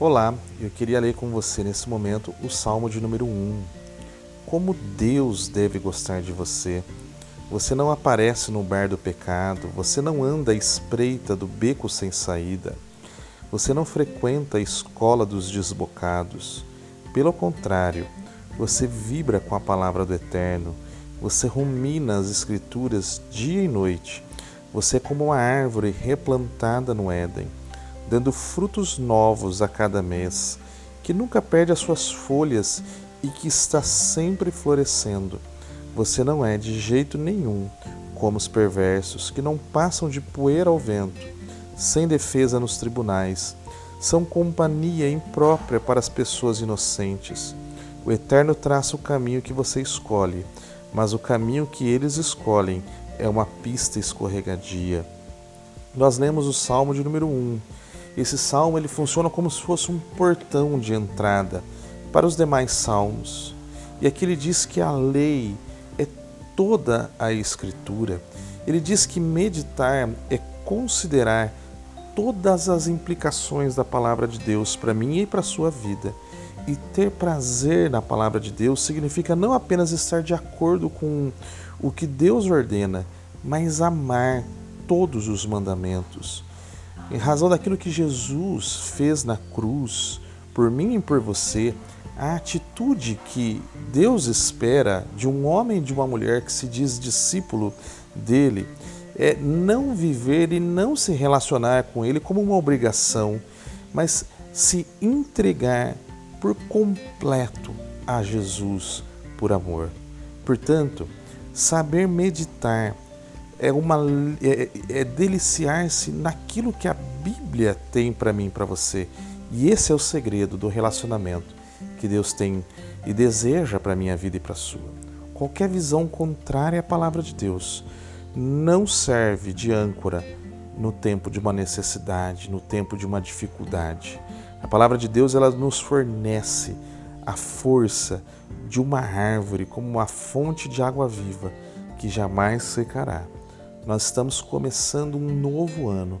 Olá, eu queria ler com você nesse momento o Salmo de número 1. Como Deus deve gostar de você. Você não aparece no bar do pecado, você não anda à espreita do beco sem saída, você não frequenta a escola dos desbocados. Pelo contrário, você vibra com a palavra do Eterno, você rumina as Escrituras dia e noite. Você é como uma árvore replantada no Éden dando frutos novos a cada mês, que nunca perde as suas folhas e que está sempre florescendo. Você não é de jeito nenhum como os perversos, que não passam de poeira ao vento, sem defesa nos tribunais. São companhia imprópria para as pessoas inocentes. O Eterno traça o caminho que você escolhe, mas o caminho que eles escolhem é uma pista escorregadia. Nós lemos o Salmo de número 1 esse salmo ele funciona como se fosse um portão de entrada para os demais salmos. E aqui ele diz que a lei é toda a escritura. Ele diz que meditar é considerar todas as implicações da palavra de Deus para mim e para a sua vida. E ter prazer na palavra de Deus significa não apenas estar de acordo com o que Deus ordena, mas amar todos os mandamentos. Em razão daquilo que Jesus fez na cruz, por mim e por você, a atitude que Deus espera de um homem e de uma mulher que se diz discípulo dele é não viver e não se relacionar com ele como uma obrigação, mas se entregar por completo a Jesus por amor. Portanto, saber meditar é, uma, é, é deliciar-se naquilo que a Bíblia tem para mim para você. E esse é o segredo do relacionamento que Deus tem e deseja para minha vida e para a sua. Qualquer visão contrária à palavra de Deus não serve de âncora no tempo de uma necessidade, no tempo de uma dificuldade. A palavra de Deus ela nos fornece a força de uma árvore como uma fonte de água viva que jamais secará. Nós estamos começando um novo ano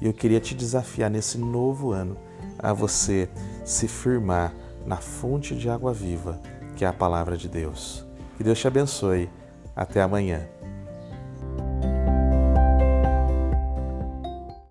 e eu queria te desafiar nesse novo ano a você se firmar na fonte de água viva, que é a palavra de Deus. Que Deus te abençoe. Até amanhã.